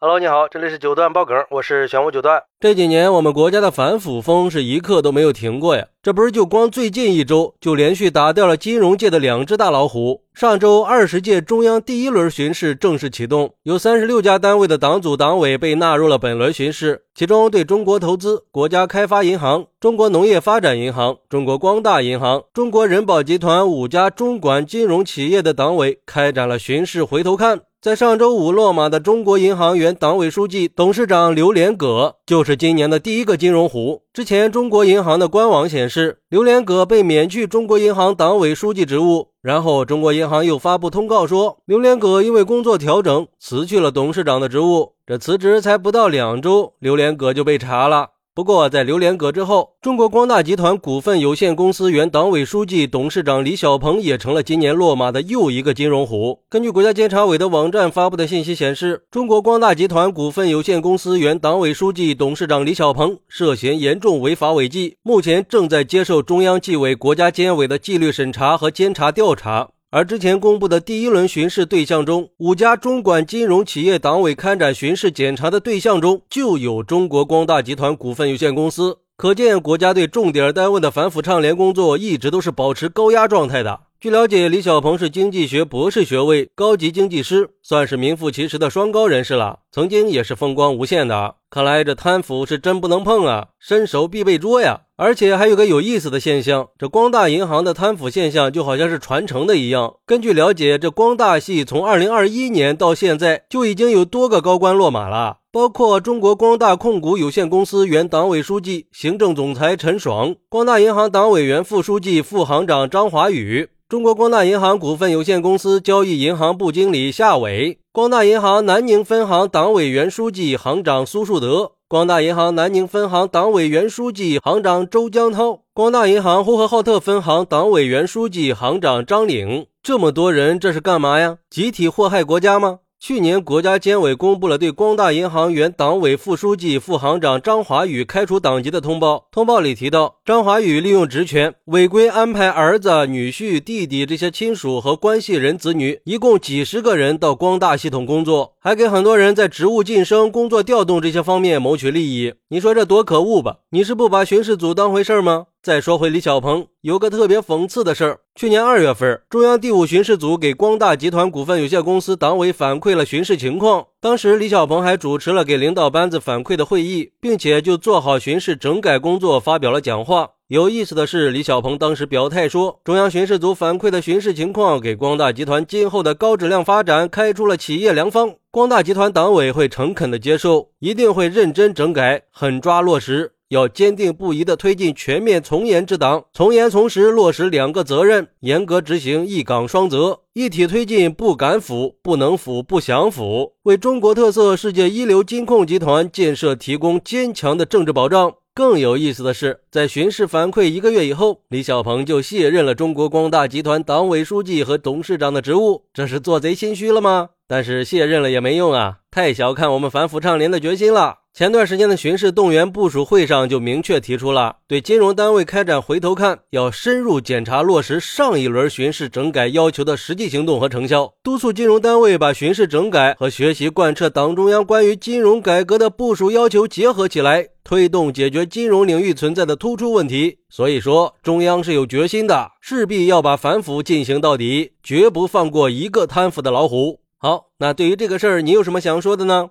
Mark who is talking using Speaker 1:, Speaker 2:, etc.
Speaker 1: Hello，你好，这里是九段爆梗，我是玄武九段。
Speaker 2: 这几年我们国家的反腐风是一刻都没有停过呀，这不是就光最近一周就连续打掉了金融界的两只大老虎。上周二十届中央第一轮巡视正式启动，有三十六家单位的党组党委被纳入了本轮巡视，其中对中国投资、国家开发银行、中国农业发展银行、中国光大银行、中国人保集团五家中管金融企业的党委开展了巡视回头看。在上周五落马的中国银行原党委书记、董事长刘连葛，就是今年的第一个金融虎。之前，中国银行的官网显示，刘连葛被免去中国银行党委书记职务。然后，中国银行又发布通告说，刘连葛因为工作调整，辞去了董事长的职务。这辞职才不到两周，刘连葛就被查了。不过，在刘连葛之后，中国光大集团股份有限公司原党委书记、董事长李小鹏也成了今年落马的又一个金融虎。根据国家监察委的网站发布的信息显示，中国光大集团股份有限公司原党委书记、董事长李小鹏涉嫌严重违法违纪，目前正在接受中央纪委国家监委的纪律审查和监察调查。而之前公布的第一轮巡视对象中，五家中管金融企业党委开展巡视检查的对象中，就有中国光大集团股份有限公司。可见，国家对重点单位的反腐倡廉工作一直都是保持高压状态的。据了解，李小鹏是经济学博士学位，高级经济师，算是名副其实的双高人士了。曾经也是风光无限的。看来这贪腐是真不能碰啊，伸手必被捉呀！而且还有个有意思的现象，这光大银行的贪腐现象就好像是传承的一样。根据了解，这光大系从二零二一年到现在就已经有多个高官落马了，包括中国光大控股有限公司原党委书记、行政总裁陈爽，光大银行党委原副书记、副行长张华宇，中国光大银行股份有限公司交易银行部经理夏伟，光大银行南宁分行党委原书记、行长苏树德。光大银行南宁分行党委原书记、行长周江涛，光大银行呼和浩特分行党委原书记、行长张岭，这么多人，这是干嘛呀？集体祸害国家吗？去年，国家监委公布了对光大银行原党委副书记、副行长张华宇开除党籍的通报。通报里提到，张华宇利用职权违规安排儿子、女婿、弟弟这些亲属和关系人子女，一共几十个人到光大系统工作，还给很多人在职务晋升、工作调动这些方面谋取利益。你说这多可恶吧？你是不把巡视组当回事吗？再说回李小鹏，有个特别讽刺的事儿。去年二月份，中央第五巡视组给光大集团股份有限公司党委反馈了巡视情况。当时李小鹏还主持了给领导班子反馈的会议，并且就做好巡视整改工作发表了讲话。有意思的是，李小鹏当时表态说，中央巡视组反馈的巡视情况给光大集团今后的高质量发展开出了企业良方。光大集团党委会诚恳的接受，一定会认真整改，狠抓落实。要坚定不移地推进全面从严治党，从严从实落实两个责任，严格执行一岗双责，一体推进不敢腐、不能腐、不想腐，为中国特色世界一流金控集团建设提供坚强的政治保障。更有意思的是，在巡视反馈一个月以后，李小鹏就卸任了中国光大集团党委书记和董事长的职务，这是做贼心虚了吗？但是卸任了也没用啊，太小看我们反腐倡廉的决心了。前段时间的巡视动员部署会上就明确提出了对金融单位开展回头看，要深入检查落实上一轮巡视整改要求的实际行动和成效，督促金融单位把巡视整改和学习贯彻党中央关于金融改革的部署要求结合起来，推动解决金融领域存在的突出问题。所以说，中央是有决心的，势必要把反腐进行到底，绝不放过一个贪腐的老虎。好，那对于这个事儿，你有什么想说的呢？